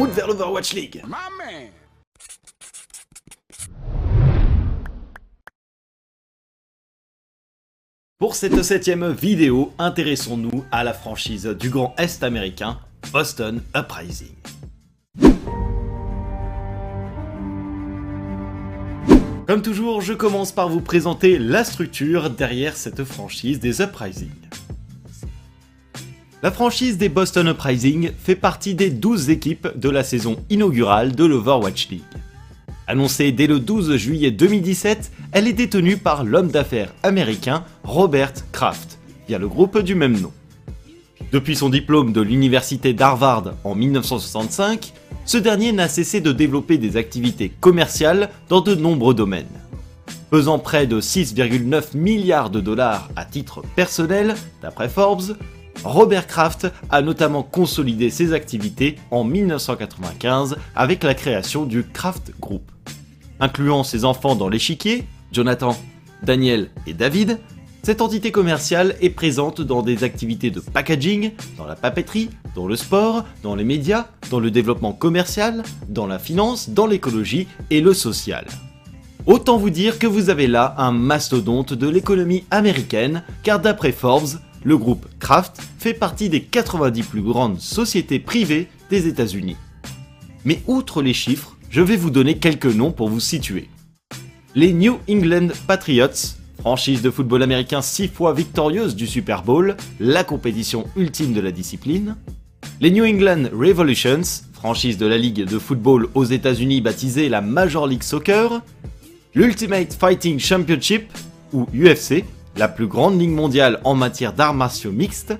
route vers l'Overwatch League Pour cette septième vidéo, intéressons-nous à la franchise du Grand Est américain, Boston Uprising. Comme toujours, je commence par vous présenter la structure derrière cette franchise des Uprising. La franchise des Boston Uprising fait partie des 12 équipes de la saison inaugurale de l'Overwatch League. Annoncée dès le 12 juillet 2017, elle est détenue par l'homme d'affaires américain Robert Kraft, via le groupe du même nom. Depuis son diplôme de l'université d'Harvard en 1965, ce dernier n'a cessé de développer des activités commerciales dans de nombreux domaines. Pesant près de 6,9 milliards de dollars à titre personnel, d'après Forbes, Robert Kraft a notamment consolidé ses activités en 1995 avec la création du Kraft Group incluant ses enfants dans l'échiquier, Jonathan, Daniel et David, cette entité commerciale est présente dans des activités de packaging, dans la papeterie, dans le sport, dans les médias, dans le développement commercial, dans la finance, dans l'écologie et le social. Autant vous dire que vous avez là un mastodonte de l'économie américaine, car d'après Forbes, le groupe Kraft fait partie des 90 plus grandes sociétés privées des États-Unis. Mais outre les chiffres, je vais vous donner quelques noms pour vous situer. Les New England Patriots, franchise de football américain six fois victorieuse du Super Bowl, la compétition ultime de la discipline. Les New England Revolutions, franchise de la ligue de football aux États-Unis baptisée la Major League Soccer. L'Ultimate Fighting Championship, ou UFC, la plus grande ligue mondiale en matière d'arts martiaux mixtes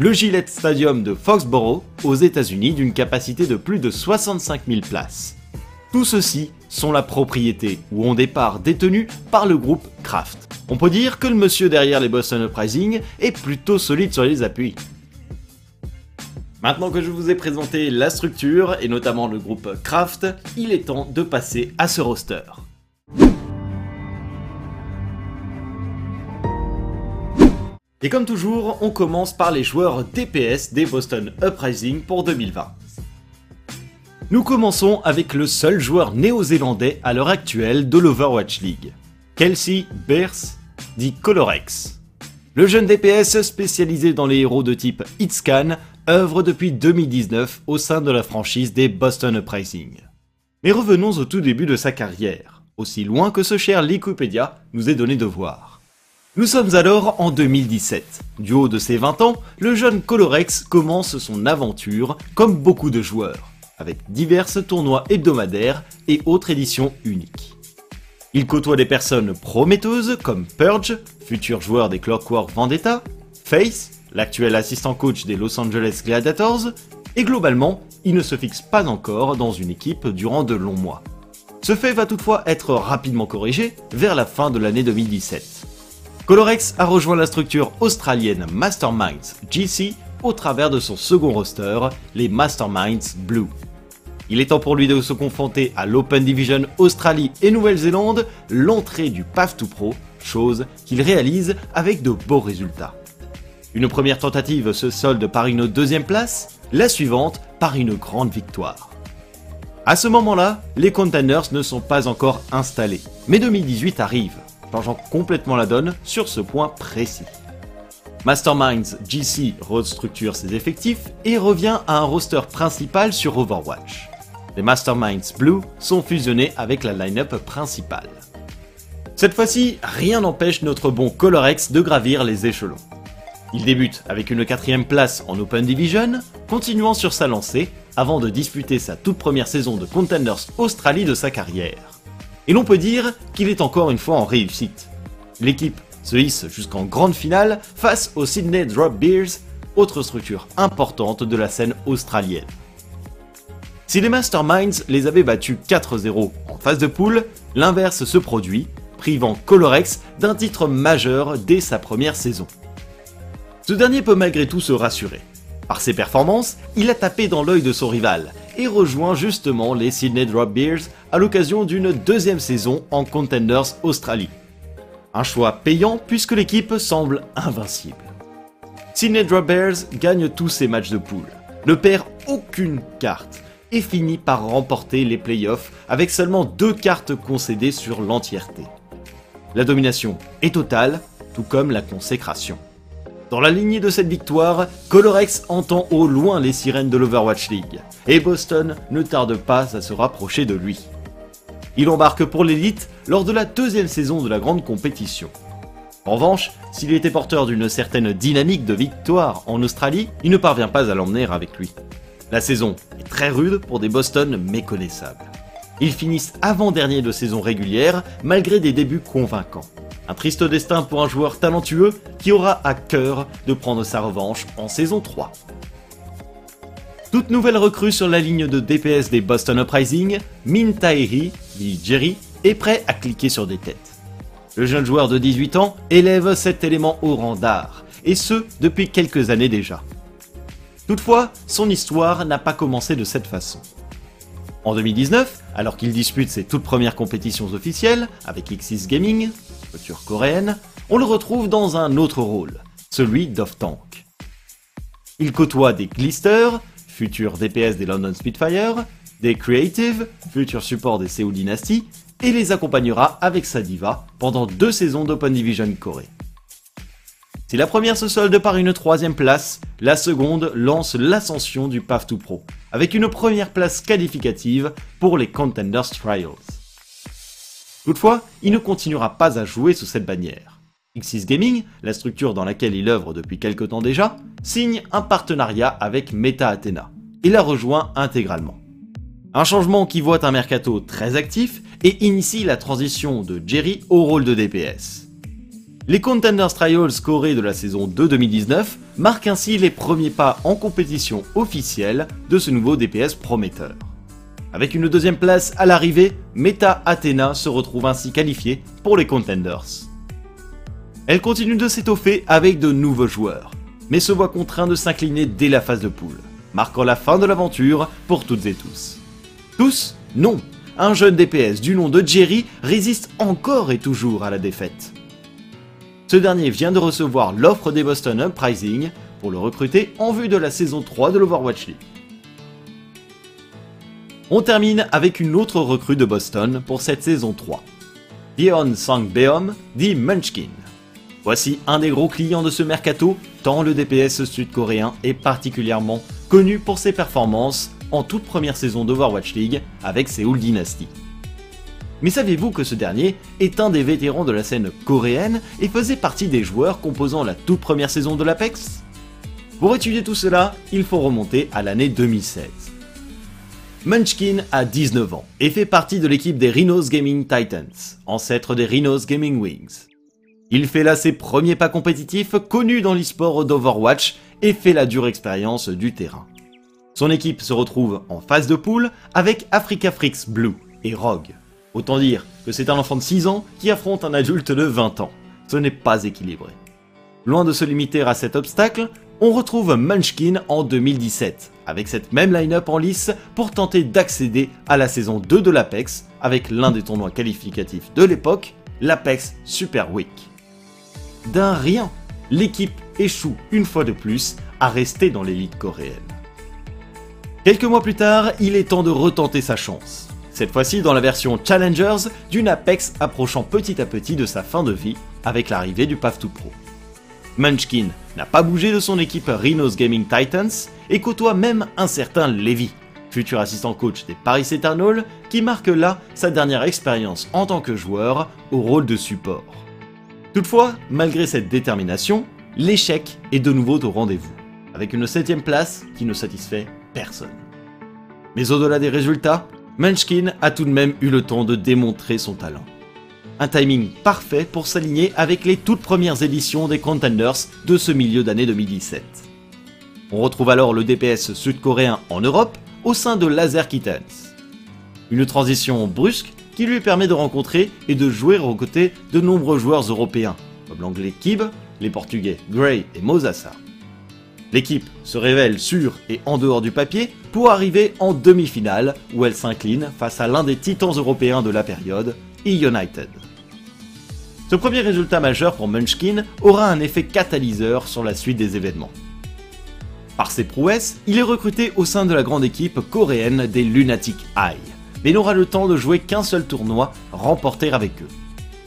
le Gillette Stadium de Foxborough aux États-Unis d'une capacité de plus de 65 000 places. Tout ceci sont la propriété ou ont départ détenus par le groupe Kraft. On peut dire que le monsieur derrière les Boston Uprising est plutôt solide sur les appuis. Maintenant que je vous ai présenté la structure et notamment le groupe Kraft, il est temps de passer à ce roster. Et comme toujours, on commence par les joueurs DPS des Boston Uprising pour 2020. Nous commençons avec le seul joueur néo-zélandais à l'heure actuelle de l'Overwatch League, Kelsey Bears, dit Colorex. Le jeune DPS spécialisé dans les héros de type Hitscan œuvre depuis 2019 au sein de la franchise des Boston Uprising. Mais revenons au tout début de sa carrière, aussi loin que ce cher Wikipédia nous est donné de voir. Nous sommes alors en 2017. Du haut de ses 20 ans, le jeune Colorex commence son aventure comme beaucoup de joueurs, avec divers tournois hebdomadaires et autres éditions uniques. Il côtoie des personnes prometteuses comme Purge, futur joueur des Clockwork Vendetta, Face, l'actuel assistant coach des Los Angeles Gladiators, et globalement, il ne se fixe pas encore dans une équipe durant de longs mois. Ce fait va toutefois être rapidement corrigé vers la fin de l'année 2017. Colorex a rejoint la structure australienne Masterminds GC au travers de son second roster, les Masterminds Blue. Il est temps pour lui de se confronter à l'Open Division Australie et Nouvelle-Zélande, l'entrée du PAF 2 Pro, chose qu'il réalise avec de beaux résultats. Une première tentative se solde par une deuxième place, la suivante par une grande victoire. À ce moment-là, les containers ne sont pas encore installés, mais 2018 arrive changeant complètement la donne sur ce point précis. Masterminds GC restructure ses effectifs et revient à un roster principal sur Overwatch. Les Masterminds Blue sont fusionnés avec la line-up principale. Cette fois-ci, rien n'empêche notre bon Colorex de gravir les échelons. Il débute avec une quatrième place en Open Division, continuant sur sa lancée avant de disputer sa toute première saison de Contenders Australie de sa carrière. Et l'on peut dire qu'il est encore une fois en réussite. L'équipe se hisse jusqu'en grande finale face aux Sydney Drop Beers, autre structure importante de la scène australienne. Si les Masterminds les avaient battus 4-0 en phase de poule, l'inverse se produit, privant Colorex d'un titre majeur dès sa première saison. Ce dernier peut malgré tout se rassurer. Par ses performances, il a tapé dans l'œil de son rival et rejoint justement les Sydney Drop Beers à l'occasion d'une deuxième saison en Contenders Australie. Un choix payant puisque l'équipe semble invincible. Sydney Drop Bears gagne tous ses matchs de poule, ne perd aucune carte et finit par remporter les playoffs avec seulement deux cartes concédées sur l'entièreté. La domination est totale, tout comme la consécration. Dans la lignée de cette victoire, Colorex entend au loin les sirènes de l'Overwatch League, et Boston ne tarde pas à se rapprocher de lui. Il embarque pour l'élite lors de la deuxième saison de la grande compétition. En revanche, s'il était porteur d'une certaine dynamique de victoire en Australie, il ne parvient pas à l'emmener avec lui. La saison est très rude pour des Boston méconnaissables. Ils finissent avant-dernier de saison régulière malgré des débuts convaincants. Un triste destin pour un joueur talentueux qui aura à cœur de prendre sa revanche en saison 3. Toute nouvelle recrue sur la ligne de DPS des Boston Uprising, Min Taeri, dit Jerry, est prêt à cliquer sur des têtes. Le jeune joueur de 18 ans élève cet élément au rang d'art, et ce depuis quelques années déjà. Toutefois, son histoire n'a pas commencé de cette façon. En 2019, alors qu'il dispute ses toutes premières compétitions officielles avec X6 Gaming, coréenne, on le retrouve dans un autre rôle, celui d'off-tank. Il côtoie des Glister, futurs DPS des London Spitfire, des Creative, futurs supports des Seoul Dynasty, et les accompagnera avec sa diva pendant deux saisons d'Open Division Corée. Si la première se solde par une troisième place, la seconde lance l'ascension du Path to Pro, avec une première place qualificative pour les Contenders Trials. Toutefois, il ne continuera pas à jouer sous cette bannière. X6 Gaming, la structure dans laquelle il œuvre depuis quelque temps déjà, signe un partenariat avec Meta Athena et la rejoint intégralement. Un changement qui voit un mercato très actif et initie la transition de Jerry au rôle de DPS. Les Contenders Trials scorés de la saison 2 2019 marquent ainsi les premiers pas en compétition officielle de ce nouveau DPS prometteur. Avec une deuxième place à l'arrivée, Meta Athena se retrouve ainsi qualifiée pour les Contenders. Elle continue de s'étoffer avec de nouveaux joueurs, mais se voit contraint de s'incliner dès la phase de poule, marquant la fin de l'aventure pour toutes et tous. Tous Non Un jeune DPS du nom de Jerry résiste encore et toujours à la défaite. Ce dernier vient de recevoir l'offre des Boston Uprising pour le recruter en vue de la saison 3 de l'Overwatch League. On termine avec une autre recrue de Boston pour cette saison 3. Dion Sang-beom dit Munchkin. Voici un des gros clients de ce mercato, tant le DPS sud-coréen est particulièrement connu pour ses performances en toute première saison d'Overwatch League avec Seoul Dynasty. Mais saviez-vous que ce dernier est un des vétérans de la scène coréenne et faisait partie des joueurs composant la toute première saison de l'Apex? Pour étudier tout cela, il faut remonter à l'année 2016. Munchkin a 19 ans et fait partie de l'équipe des Rhinos Gaming Titans, ancêtre des Rhinos Gaming Wings. Il fait là ses premiers pas compétitifs connus dans l'e-sport d'Overwatch et fait la dure expérience du terrain. Son équipe se retrouve en phase de poule avec Africa Freaks Blue et Rogue. Autant dire que c'est un enfant de 6 ans qui affronte un adulte de 20 ans. Ce n'est pas équilibré. Loin de se limiter à cet obstacle, on retrouve Munchkin en 2017, avec cette même line-up en lice pour tenter d'accéder à la saison 2 de l'Apex avec l'un des tournois qualificatifs de l'époque, l'Apex Super Week. D'un rien, l'équipe échoue une fois de plus à rester dans l'élite coréenne. Quelques mois plus tard, il est temps de retenter sa chance. Cette fois-ci dans la version Challengers d'une Apex approchant petit à petit de sa fin de vie avec l'arrivée du Path to Pro. Munchkin n'a pas bougé de son équipe Rhinos Gaming Titans et côtoie même un certain Levy, futur assistant coach des Paris Eternal, qui marque là sa dernière expérience en tant que joueur au rôle de support. Toutefois, malgré cette détermination, l'échec est de nouveau au rendez-vous, avec une septième place qui ne satisfait personne. Mais au-delà des résultats, Munchkin a tout de même eu le temps de démontrer son talent. Un timing parfait pour s'aligner avec les toutes premières éditions des Contenders de ce milieu d'année 2017. On retrouve alors le DPS sud-coréen en Europe au sein de Laser Kittens. Une transition brusque qui lui permet de rencontrer et de jouer aux côtés de nombreux joueurs européens, comme l'anglais Kib, les portugais Gray et Mosasa. L'équipe se révèle sur et en dehors du papier pour arriver en demi-finale où elle s'incline face à l'un des titans européens de la période, E-United. Ce premier résultat majeur pour Munchkin aura un effet catalyseur sur la suite des événements. Par ses prouesses, il est recruté au sein de la grande équipe coréenne des Lunatic Eye, mais n'aura le temps de jouer qu'un seul tournoi remporté avec eux.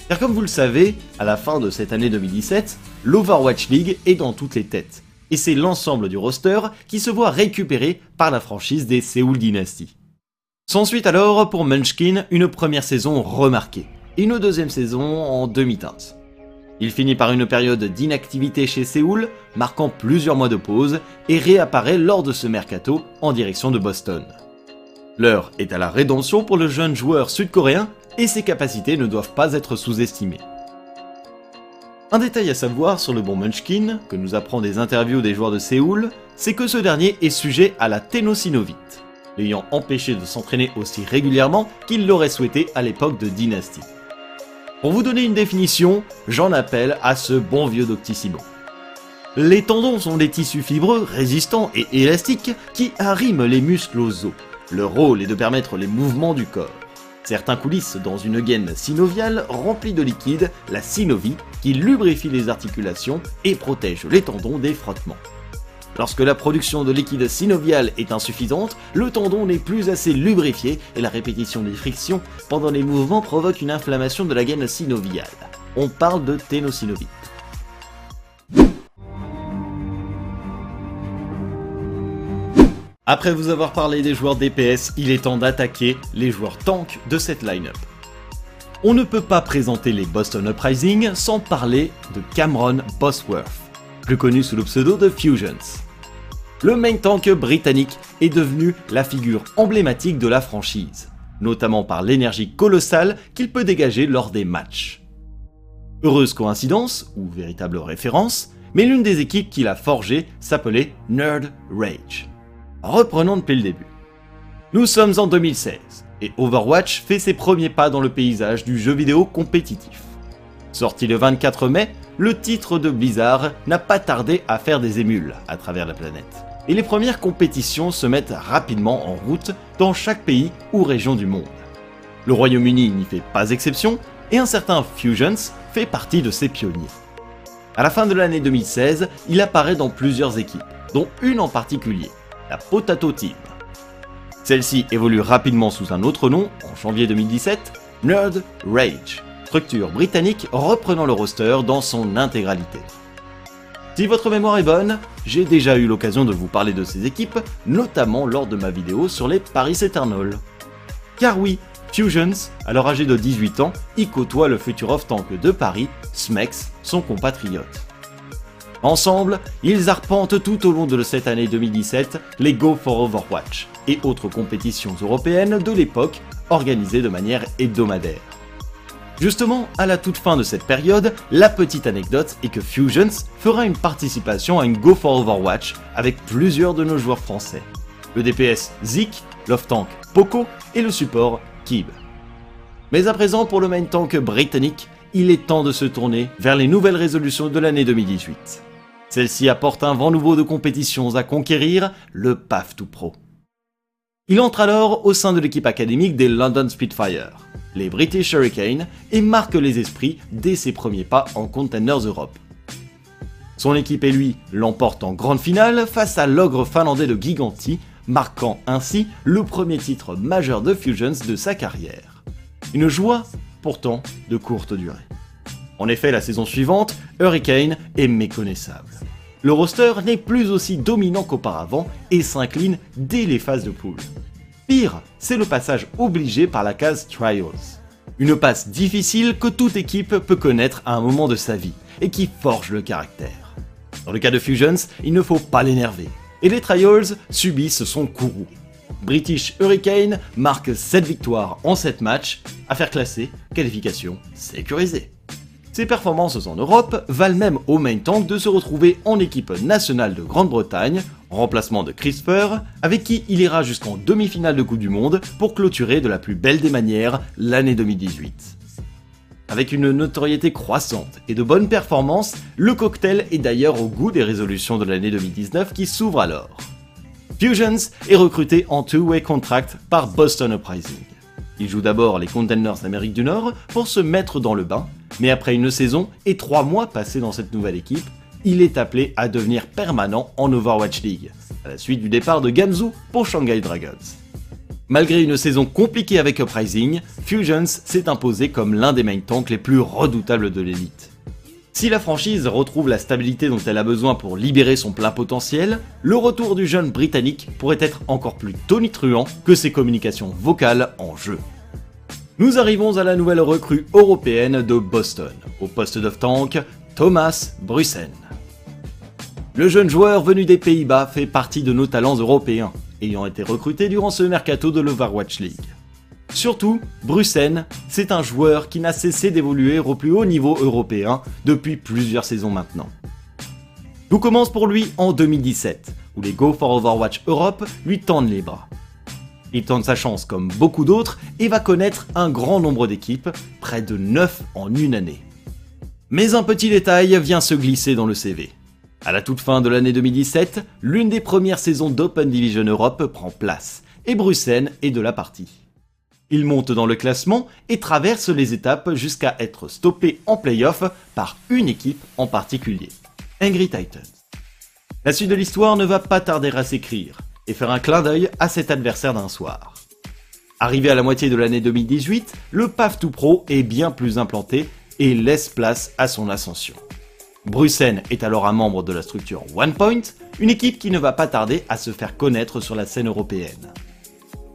Car comme vous le savez, à la fin de cette année 2017, l'Overwatch League est dans toutes les têtes, et c'est l'ensemble du roster qui se voit récupéré par la franchise des Seoul Dynasty. S'ensuit alors pour Munchkin une première saison remarquée, et une deuxième saison en demi-teinte. Il finit par une période d'inactivité chez Séoul, marquant plusieurs mois de pause, et réapparaît lors de ce mercato en direction de Boston. L'heure est à la rédemption pour le jeune joueur sud-coréen, et ses capacités ne doivent pas être sous-estimées. Un détail à savoir sur le bon Munchkin, que nous apprend des interviews des joueurs de Séoul, c'est que ce dernier est sujet à la ténosynovite, l'ayant empêché de s'entraîner aussi régulièrement qu'il l'aurait souhaité à l'époque de Dynasty. Pour vous donner une définition, j'en appelle à ce bon vieux Doctissimo. Les tendons sont des tissus fibreux, résistants et élastiques qui arriment les muscles aux os. Leur rôle est de permettre les mouvements du corps. Certains coulissent dans une gaine synoviale remplie de liquide, la synovie, qui lubrifie les articulations et protège les tendons des frottements. Lorsque la production de liquide synovial est insuffisante, le tendon n'est plus assez lubrifié et la répétition des frictions pendant les mouvements provoque une inflammation de la gaine synoviale. On parle de ténosynovite. Après vous avoir parlé des joueurs DPS, il est temps d'attaquer les joueurs tank de cette line-up. On ne peut pas présenter les Boston Uprising sans parler de Cameron Bosworth, plus connu sous le pseudo de Fusions le main tank britannique est devenu la figure emblématique de la franchise, notamment par l'énergie colossale qu'il peut dégager lors des matchs. Heureuse coïncidence, ou véritable référence, mais l'une des équipes qu'il a forgées s'appelait Nerd Rage. Reprenons depuis le début. Nous sommes en 2016, et Overwatch fait ses premiers pas dans le paysage du jeu vidéo compétitif. Sorti le 24 mai, le titre de Blizzard n'a pas tardé à faire des émules à travers la planète et les premières compétitions se mettent rapidement en route dans chaque pays ou région du monde. Le Royaume-Uni n'y fait pas exception, et un certain Fusions fait partie de ces pionniers. À la fin de l'année 2016, il apparaît dans plusieurs équipes, dont une en particulier, la Potato Team. Celle-ci évolue rapidement sous un autre nom, en janvier 2017, Nerd Rage, structure britannique reprenant le roster dans son intégralité. Si votre mémoire est bonne, j'ai déjà eu l'occasion de vous parler de ces équipes, notamment lors de ma vidéo sur les Paris Eternal. Car oui, Fusions, alors âgé de 18 ans, y côtoie le futur off-tank de Paris, Smex, son compatriote. Ensemble, ils arpentent tout au long de cette année 2017 les Go for Overwatch et autres compétitions européennes de l'époque organisées de manière hebdomadaire. Justement, à la toute fin de cette période, la petite anecdote est que Fusions fera une participation à une Go for Overwatch avec plusieurs de nos joueurs français. Le DPS Zik, l'off-tank Poco et le support Kib. Mais à présent, pour le main tank britannique, il est temps de se tourner vers les nouvelles résolutions de l'année 2018. Celle-ci apporte un vent nouveau de compétitions à conquérir, le PAF 2 Pro. Il entre alors au sein de l'équipe académique des London Spitfire les British Hurricanes, et marque les esprits dès ses premiers pas en Contenders Europe. Son équipe et lui l'emportent en grande finale face à l'ogre finlandais de Giganti, marquant ainsi le premier titre majeur de Fusions de sa carrière. Une joie, pourtant, de courte durée. En effet, la saison suivante, Hurricane est méconnaissable. Le roster n'est plus aussi dominant qu'auparavant et s'incline dès les phases de poule. Pire, c'est le passage obligé par la case Trials. Une passe difficile que toute équipe peut connaître à un moment de sa vie et qui forge le caractère. Dans le cas de Fusions, il ne faut pas l'énerver. Et les Trials subissent son courroux. British Hurricane marque 7 victoires en 7 matchs, affaire classée, qualification sécurisée. Ses performances en Europe valent même au main tank de se retrouver en équipe nationale de Grande-Bretagne, en remplacement de Christopher, avec qui il ira jusqu'en demi-finale de Coupe du Monde pour clôturer de la plus belle des manières l'année 2018. Avec une notoriété croissante et de bonnes performances, le cocktail est d'ailleurs au goût des résolutions de l'année 2019 qui s'ouvrent alors. Fusions est recruté en two-way contract par Boston Uprising. Il joue d'abord les Contenders d'Amérique du Nord pour se mettre dans le bain, mais après une saison et trois mois passés dans cette nouvelle équipe, il est appelé à devenir permanent en Overwatch League, à la suite du départ de Gamzu pour Shanghai Dragons. Malgré une saison compliquée avec Uprising, Fusions s'est imposé comme l'un des main tanks les plus redoutables de l'élite. Si la franchise retrouve la stabilité dont elle a besoin pour libérer son plein potentiel, le retour du jeune britannique pourrait être encore plus tonitruant que ses communications vocales en jeu. Nous arrivons à la nouvelle recrue européenne de Boston, au poste de tank, Thomas Brussen. Le jeune joueur venu des Pays-Bas fait partie de nos talents européens, ayant été recruté durant ce mercato de l'Overwatch League. Surtout, Brussen, c'est un joueur qui n'a cessé d'évoluer au plus haut niveau européen depuis plusieurs saisons maintenant. Tout commence pour lui en 2017, où les Go for Overwatch Europe lui tendent les bras. Il tente sa chance comme beaucoup d'autres et va connaître un grand nombre d'équipes, près de 9 en une année. Mais un petit détail vient se glisser dans le CV. À la toute fin de l'année 2017, l'une des premières saisons d'Open Division Europe prend place, et Bruxelles est de la partie. Il monte dans le classement et traverse les étapes jusqu'à être stoppé en playoff par une équipe en particulier, Angry Titans. La suite de l'histoire ne va pas tarder à s'écrire et faire un clin d'œil à cet adversaire d'un soir. Arrivé à la moitié de l'année 2018, le PAF 2 Pro est bien plus implanté et laisse place à son ascension. Brussen est alors un membre de la structure OnePoint, une équipe qui ne va pas tarder à se faire connaître sur la scène européenne.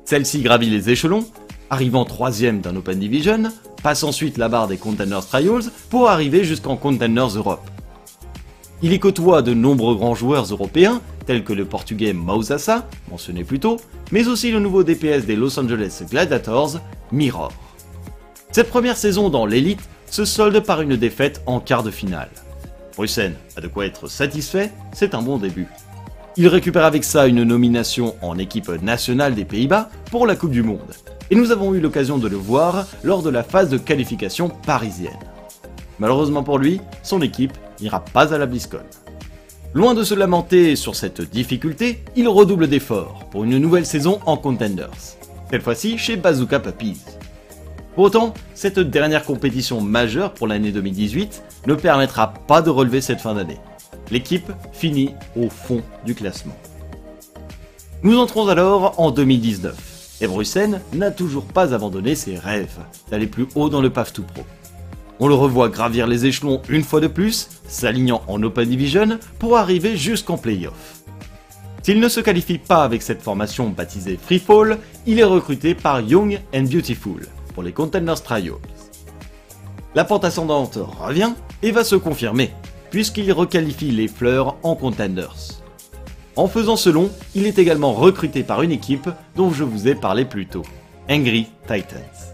Celle-ci gravit les échelons, arrivant troisième d'un Open Division, passe ensuite la barre des Contenders Trials pour arriver jusqu'en Contenders Europe. Il y côtoie de nombreux grands joueurs européens, tels que le portugais Mausassa, mentionné plus tôt, mais aussi le nouveau DPS des Los Angeles Gladiators, Mirror. Cette première saison dans l'élite se solde par une défaite en quart de finale. Brussen a de quoi être satisfait, c'est un bon début. Il récupère avec ça une nomination en équipe nationale des Pays-Bas pour la Coupe du Monde. Et nous avons eu l'occasion de le voir lors de la phase de qualification parisienne. Malheureusement pour lui, son équipe n'ira pas à la BlizzCon. Loin de se lamenter sur cette difficulté, il redouble d'efforts pour une nouvelle saison en Contenders. Cette fois-ci chez Bazooka Puppies. Pour autant, cette dernière compétition majeure pour l'année 2018 ne permettra pas de relever cette fin d'année. L'équipe finit au fond du classement. Nous entrons alors en 2019, et n'a toujours pas abandonné ses rêves d'aller plus haut dans le PAF 2 Pro. On le revoit gravir les échelons une fois de plus, s'alignant en Open Division pour arriver jusqu'en Playoff. S'il ne se qualifie pas avec cette formation baptisée Freefall, il est recruté par Young and Beautiful pour les Contenders Trials. La pente ascendante revient et va se confirmer, puisqu'il requalifie les fleurs en Contenders. En faisant ce long, il est également recruté par une équipe dont je vous ai parlé plus tôt, Angry Titans.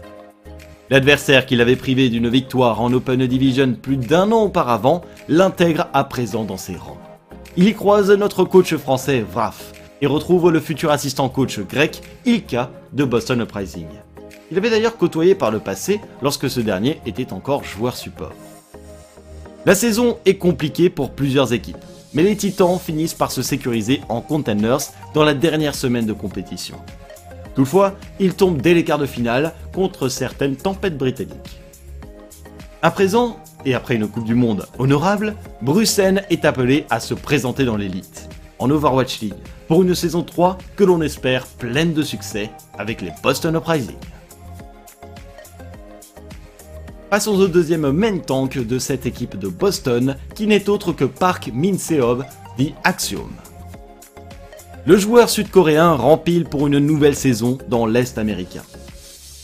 L'adversaire qui l'avait privé d'une victoire en Open Division plus d'un an auparavant l'intègre à présent dans ses rangs. Il y croise notre coach français Vraf et retrouve le futur assistant coach grec Ilka de Boston Uprising. Il avait d'ailleurs côtoyé par le passé lorsque ce dernier était encore joueur support. La saison est compliquée pour plusieurs équipes, mais les Titans finissent par se sécuriser en Contenders dans la dernière semaine de compétition. Toutefois, ils tombent dès les quarts de finale contre certaines tempêtes britanniques. À présent, et après une Coupe du Monde honorable, Bruxelles est appelé à se présenter dans l'élite, en Overwatch League, pour une saison 3 que l'on espère pleine de succès avec les Boston Uprising. Passons au deuxième main tank de cette équipe de Boston, qui n'est autre que Park Min-seob, dit Axiom. Le joueur sud-coréen rempile pour une nouvelle saison dans l'Est américain.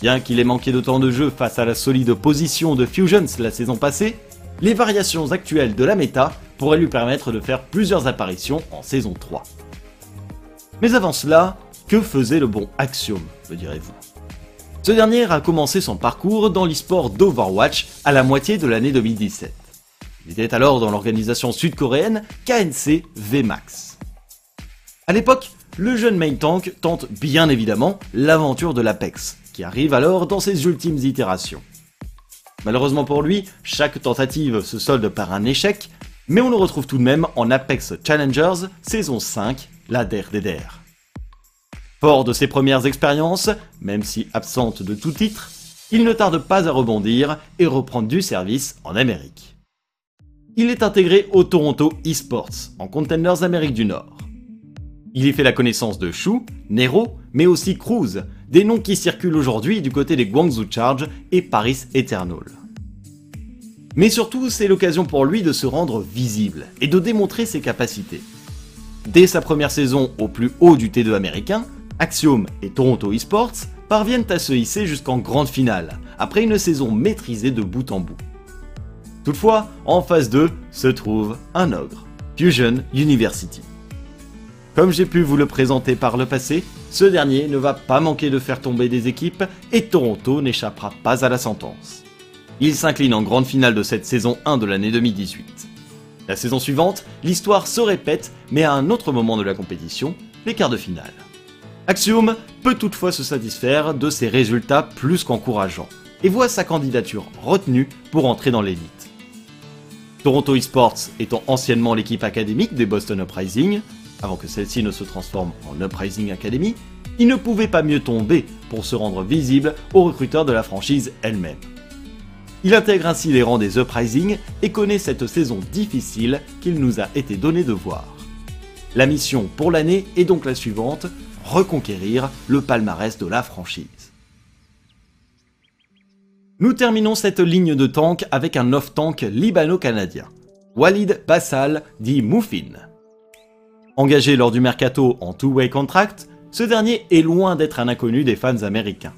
Bien qu'il ait manqué de temps de jeu face à la solide position de Fusions la saison passée, les variations actuelles de la méta pourraient lui permettre de faire plusieurs apparitions en saison 3. Mais avant cela, que faisait le bon Axiom, me direz-vous? Ce dernier a commencé son parcours dans l'e-sport d'Overwatch à la moitié de l'année 2017. Il était alors dans l'organisation sud-coréenne KNC VMAX. A l'époque, le jeune main tank tente bien évidemment l'aventure de l'Apex, qui arrive alors dans ses ultimes itérations. Malheureusement pour lui, chaque tentative se solde par un échec, mais on le retrouve tout de même en Apex Challengers saison 5, la der Fort de ses premières expériences, même si absente de tout titre, il ne tarde pas à rebondir et reprendre du service en Amérique. il est intégré au Toronto Esports, en Contenders Amérique du Nord. Il y fait la connaissance de Shu, Nero, mais aussi Cruz, des noms qui circulent aujourd'hui du côté des Guangzhou Charge et Paris Eternal. Mais surtout, c'est l'occasion pour lui de se rendre visible et de démontrer ses capacités. Dès sa première saison au plus haut du T2 américain, Axiom et Toronto Esports parviennent à se hisser jusqu'en grande finale, après une saison maîtrisée de bout en bout. Toutefois, en phase 2 se trouve un ogre, Fusion University. Comme j'ai pu vous le présenter par le passé, ce dernier ne va pas manquer de faire tomber des équipes et Toronto n'échappera pas à la sentence. Il s'incline en grande finale de cette saison 1 de l'année 2018. La saison suivante, l'histoire se répète, mais à un autre moment de la compétition, les quarts de finale. Axiom peut toutefois se satisfaire de ses résultats plus qu'encourageants et voit sa candidature retenue pour entrer dans l'élite. Toronto Esports étant anciennement l'équipe académique des Boston Uprising, avant que celle-ci ne se transforme en Uprising Academy, il ne pouvait pas mieux tomber pour se rendre visible aux recruteurs de la franchise elle-même. Il intègre ainsi les rangs des Uprising et connaît cette saison difficile qu'il nous a été donné de voir. La mission pour l'année est donc la suivante, reconquérir le palmarès de la franchise. Nous terminons cette ligne de tank avec un off-tank libano-canadien, Walid Bassal dit Moufin. Engagé lors du mercato en two-way contract, ce dernier est loin d'être un inconnu des fans américains.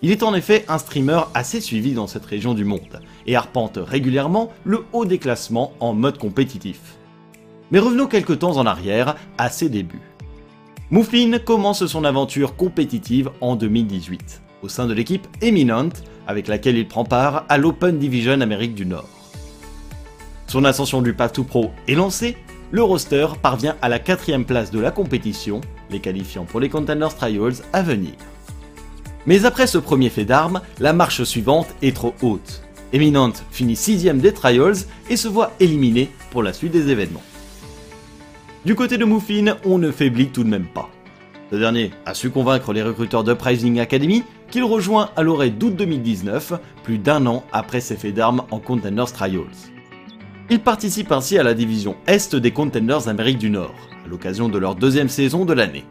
Il est en effet un streamer assez suivi dans cette région du monde et arpente régulièrement le haut des classements en mode compétitif. Mais revenons quelques temps en arrière, à ses débuts. Muffin commence son aventure compétitive en 2018, au sein de l'équipe Eminent, avec laquelle il prend part à l'Open Division Amérique du Nord. Son ascension du Path to Pro est lancée, le roster parvient à la quatrième place de la compétition, les qualifiant pour les Contenders Trials à venir. Mais après ce premier fait d'armes, la marche suivante est trop haute. Eminent finit sixième des Trials et se voit éliminé pour la suite des événements. Du côté de Muffin, on ne faiblit tout de même pas. Ce dernier a su convaincre les recruteurs de Pricing Academy qu'il rejoint à l'orée d'août 2019, plus d'un an après ses faits d'armes en Contenders Trials. Il participe ainsi à la division Est des Contenders Amérique du Nord, à l'occasion de leur deuxième saison de l'année.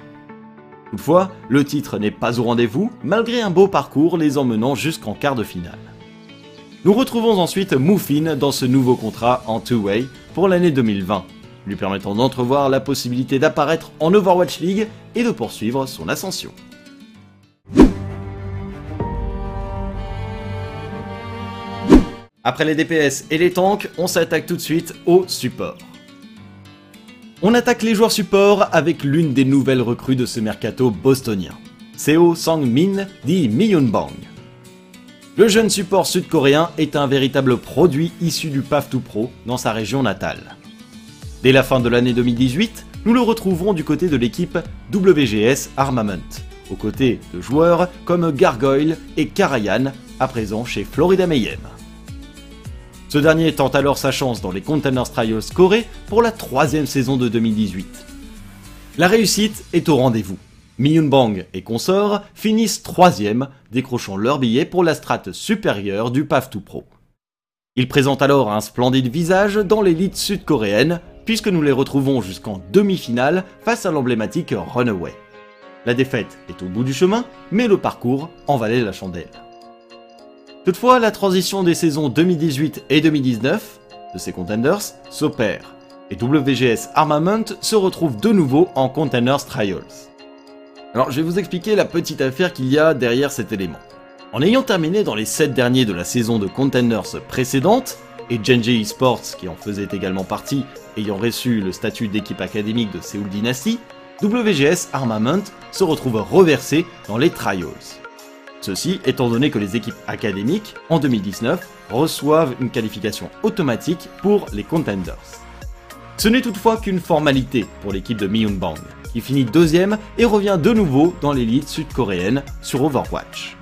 Toutefois, le titre n'est pas au rendez-vous, malgré un beau parcours les emmenant jusqu'en quart de finale. Nous retrouvons ensuite Muffin dans ce nouveau contrat en two-way pour l'année 2020, lui permettant d'entrevoir la possibilité d'apparaître en Overwatch League et de poursuivre son ascension. Après les DPS et les tanks, on s'attaque tout de suite au support. On attaque les joueurs support avec l'une des nouvelles recrues de ce mercato bostonien, Seo Sang-min dit Bang. Le jeune support sud-coréen est un véritable produit issu du PAF 2 Pro dans sa région natale. Dès la fin de l'année 2018, nous le retrouverons du côté de l'équipe WGS Armament, aux côtés de joueurs comme Gargoyle et Karayan, à présent chez Florida Mayhem. Ce dernier tente alors sa chance dans les Containers Trials Corée pour la troisième saison de 2018. La réussite est au rendez-vous. Bang et consorts finissent troisième, décrochant leur billet pour la strate supérieure du PAF 2 Pro. Ils présentent alors un splendide visage dans l'élite sud-coréenne, puisque nous les retrouvons jusqu'en demi-finale face à l'emblématique Runaway. La défaite est au bout du chemin, mais le parcours en valait la chandelle. Toutefois, la transition des saisons 2018 et 2019 de ces contenders s'opère, et WGS Armament se retrouve de nouveau en Contenders Trials. Alors je vais vous expliquer la petite affaire qu'il y a derrière cet élément. En ayant terminé dans les 7 derniers de la saison de Contenders précédente, et Genji Esports qui en faisait également partie, ayant reçu le statut d'équipe académique de Seoul Dynasty, WGS Armament se retrouve reversé dans les Trials. Ceci étant donné que les équipes académiques, en 2019, reçoivent une qualification automatique pour les Contenders. Ce n'est toutefois qu'une formalité pour l'équipe de Bang, qui finit deuxième et revient de nouveau dans l'élite sud-coréenne sur Overwatch.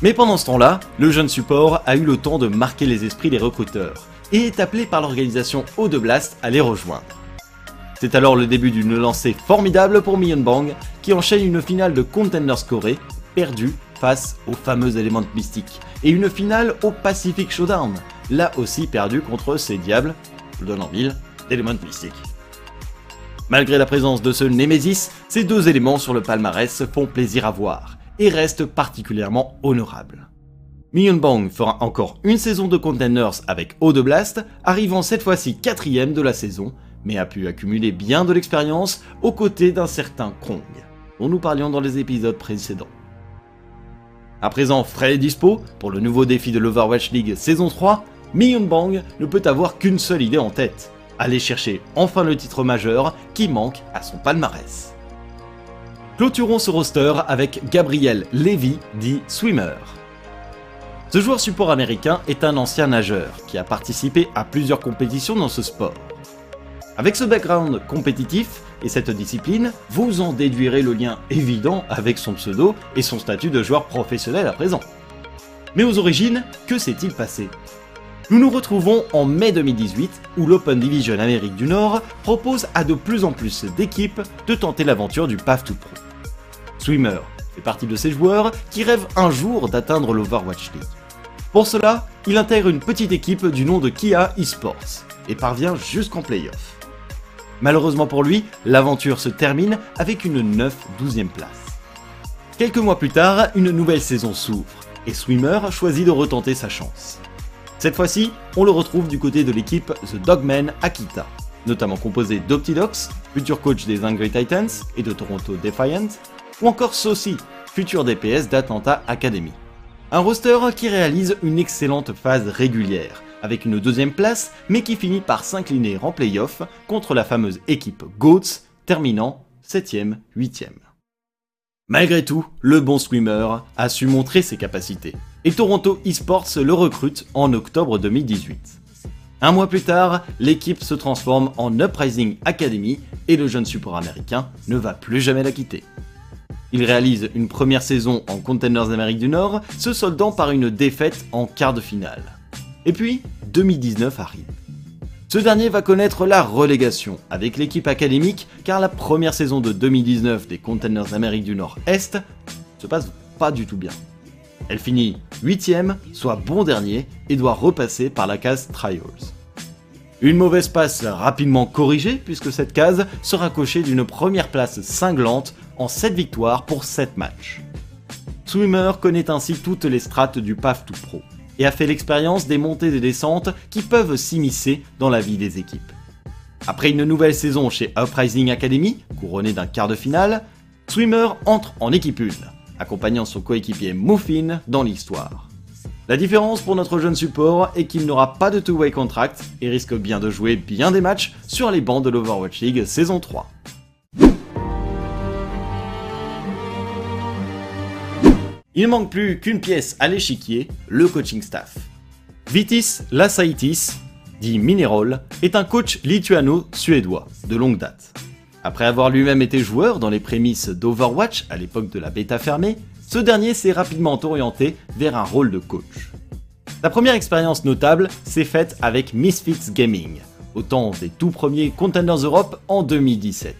Mais pendant ce temps-là, le jeune support a eu le temps de marquer les esprits des recruteurs et est appelé par l'organisation o Blast à les rejoindre. C'est alors le début d'une lancée formidable pour Bang, qui enchaîne une finale de Contenders Corée, perdue face au fameux élément mystique, et une finale au Pacific Showdown, là aussi perdu contre ces diables, je donne en mille, d'éléments mystiques. Malgré la présence de ce Nemesis, ces deux éléments sur le palmarès font plaisir à voir et restent particulièrement honorables. Million Bang fera encore une saison de Containers avec Eau de Blast, arrivant cette fois-ci quatrième de la saison, mais a pu accumuler bien de l'expérience aux côtés d'un certain Kong, dont nous parlions dans les épisodes précédents. À présent frais et dispo, pour le nouveau défi de l'Overwatch League saison 3, Million Bang ne peut avoir qu'une seule idée en tête, aller chercher enfin le titre majeur qui manque à son palmarès. Clôturons ce roster avec Gabriel Levy, dit Swimmer. Ce joueur support américain est un ancien nageur qui a participé à plusieurs compétitions dans ce sport. Avec ce background compétitif et cette discipline, vous en déduirez le lien évident avec son pseudo et son statut de joueur professionnel à présent. Mais aux origines, que s'est-il passé? Nous nous retrouvons en mai 2018 où l'Open Division Amérique du Nord propose à de plus en plus d'équipes de tenter l'aventure du PAF to Pro. Swimmer fait partie de ces joueurs qui rêvent un jour d'atteindre l'Overwatch League. Pour cela, il intègre une petite équipe du nom de Kia Esports et parvient jusqu'en playoff. Malheureusement pour lui, l'aventure se termine avec une 9-12e place. Quelques mois plus tard, une nouvelle saison s'ouvre, et Swimmer choisit de retenter sa chance. Cette fois-ci, on le retrouve du côté de l'équipe The Dogmen Akita, notamment composée d'Optidox, futur coach des Angry Titans et de Toronto Defiant, ou encore Saucy, futur DPS d'Atlanta Academy. Un roster qui réalise une excellente phase régulière, avec une deuxième place, mais qui finit par s'incliner en playoff contre la fameuse équipe Goats, terminant 7ème, 8ème. Malgré tout, le bon swimmer a su montrer ses capacités, et Toronto Esports le recrute en octobre 2018. Un mois plus tard, l'équipe se transforme en Uprising Academy et le jeune support américain ne va plus jamais la quitter. Il réalise une première saison en Containers d'Amérique du Nord, se soldant par une défaite en quart de finale. Et puis, 2019 arrive. Ce dernier va connaître la relégation avec l'équipe académique car la première saison de 2019 des Containers d'Amérique du Nord-Est se passe pas du tout bien. Elle finit 8ème, soit bon dernier, et doit repasser par la case Trials. Une mauvaise passe rapidement corrigée puisque cette case sera cochée d'une première place cinglante en 7 victoires pour 7 matchs. Swimmer connaît ainsi toutes les strates du PAF to Pro et a fait l'expérience des montées et descentes qui peuvent s'immiscer dans la vie des équipes. Après une nouvelle saison chez Uprising Academy, couronnée d'un quart de finale, Swimmer entre en équipe 1, accompagnant son coéquipier Muffin dans l'histoire. La différence pour notre jeune support est qu'il n'aura pas de two-way contract et risque bien de jouer bien des matchs sur les bancs de l'Overwatch League saison 3. Il ne manque plus qu'une pièce à l'échiquier, le coaching staff. Vitis Lasaitis, dit Minerol, est un coach lituano-suédois de longue date. Après avoir lui-même été joueur dans les prémices d'Overwatch à l'époque de la bêta fermée, ce dernier s'est rapidement orienté vers un rôle de coach. La première expérience notable s'est faite avec Misfits Gaming, au temps des tout premiers Contenders Europe en 2017.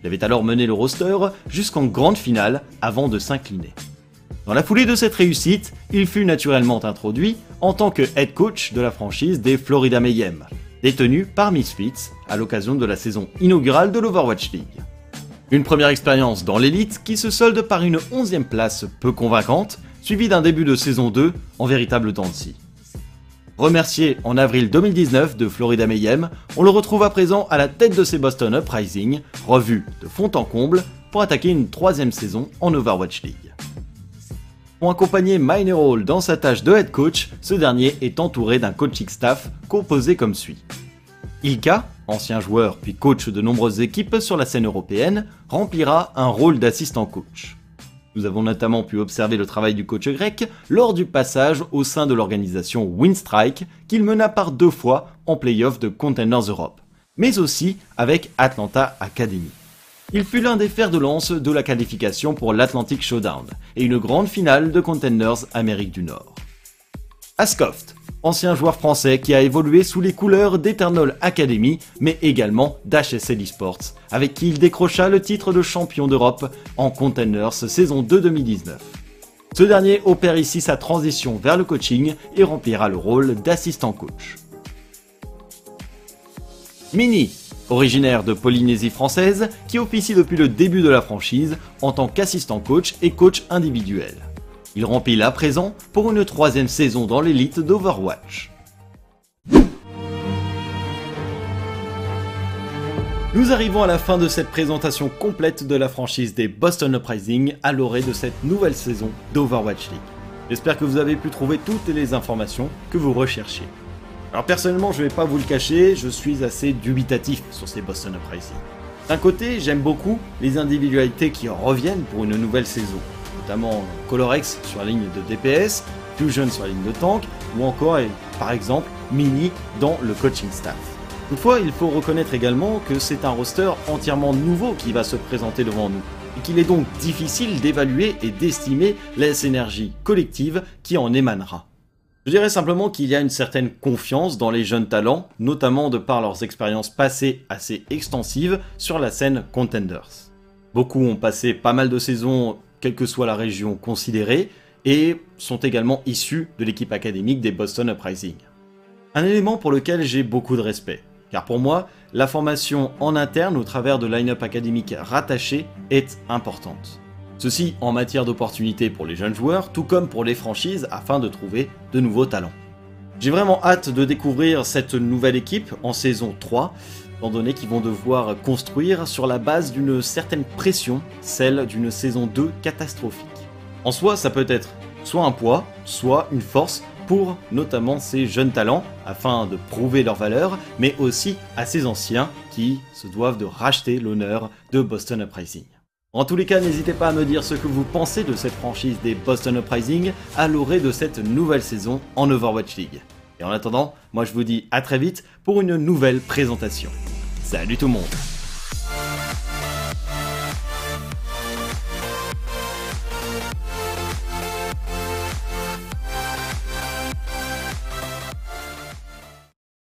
Il avait alors mené le roster jusqu'en grande finale avant de s'incliner. Dans la foulée de cette réussite, il fut naturellement introduit en tant que head coach de la franchise des Florida Mayhem, détenue par Misfits à l'occasion de la saison inaugurale de l'Overwatch League. Une première expérience dans l'élite qui se solde par une 11 place peu convaincante, suivie d'un début de saison 2 en véritable dancy. Remercié en avril 2019 de Florida Mayhem, on le retrouve à présent à la tête de ses Boston Uprising, revu de fond en comble pour attaquer une troisième saison en Overwatch League. Pour accompagner Mineral dans sa tâche de head coach, ce dernier est entouré d'un coaching staff composé comme suit. Ilka, ancien joueur puis coach de nombreuses équipes sur la scène européenne, remplira un rôle d'assistant coach. Nous avons notamment pu observer le travail du coach grec lors du passage au sein de l'organisation Winstrike qu'il mena par deux fois en playoff de Containers Europe, mais aussi avec Atlanta Academy. Il fut l'un des fers de lance de la qualification pour l'Atlantic Showdown et une grande finale de Contenders Amérique du Nord. Ascoft, ancien joueur français qui a évolué sous les couleurs d'Eternal Academy, mais également d'HSL Esports, avec qui il décrocha le titre de champion d'Europe en Contenders saison 2 2019. Ce dernier opère ici sa transition vers le coaching et remplira le rôle d'assistant coach. Mini, originaire de Polynésie française, qui officie depuis le début de la franchise en tant qu'assistant coach et coach individuel. Il remplit à présent pour une troisième saison dans l'élite d'Overwatch. Nous arrivons à la fin de cette présentation complète de la franchise des Boston Uprising à l'orée de cette nouvelle saison d'Overwatch League. J'espère que vous avez pu trouver toutes les informations que vous recherchiez. Alors personnellement, je vais pas vous le cacher, je suis assez dubitatif sur ces Boston Uprising. D'un côté, j'aime beaucoup les individualités qui reviennent pour une nouvelle saison, notamment Colorex sur la ligne de DPS, Fusion sur la ligne de tank, ou encore, par exemple, Mini dans le coaching staff. Toutefois, il faut reconnaître également que c'est un roster entièrement nouveau qui va se présenter devant nous, et qu'il est donc difficile d'évaluer et d'estimer la synergie collective qui en émanera. Je dirais simplement qu'il y a une certaine confiance dans les jeunes talents, notamment de par leurs expériences passées assez extensives sur la scène Contenders. Beaucoup ont passé pas mal de saisons, quelle que soit la région considérée, et sont également issus de l'équipe académique des Boston Uprising. Un élément pour lequel j'ai beaucoup de respect. Car pour moi, la formation en interne au travers de line-up académique rattaché est importante. Ceci en matière d'opportunités pour les jeunes joueurs, tout comme pour les franchises afin de trouver de nouveaux talents. J'ai vraiment hâte de découvrir cette nouvelle équipe en saison 3, étant donné qu'ils vont devoir construire sur la base d'une certaine pression, celle d'une saison 2 catastrophique. En soi, ça peut être soit un poids, soit une force pour notamment ces jeunes talents afin de prouver leur valeur, mais aussi à ces anciens qui se doivent de racheter l'honneur de Boston Uprising. En tous les cas, n'hésitez pas à me dire ce que vous pensez de cette franchise des Boston Uprising à l'orée de cette nouvelle saison en Overwatch League. Et en attendant, moi je vous dis à très vite pour une nouvelle présentation. Salut tout le monde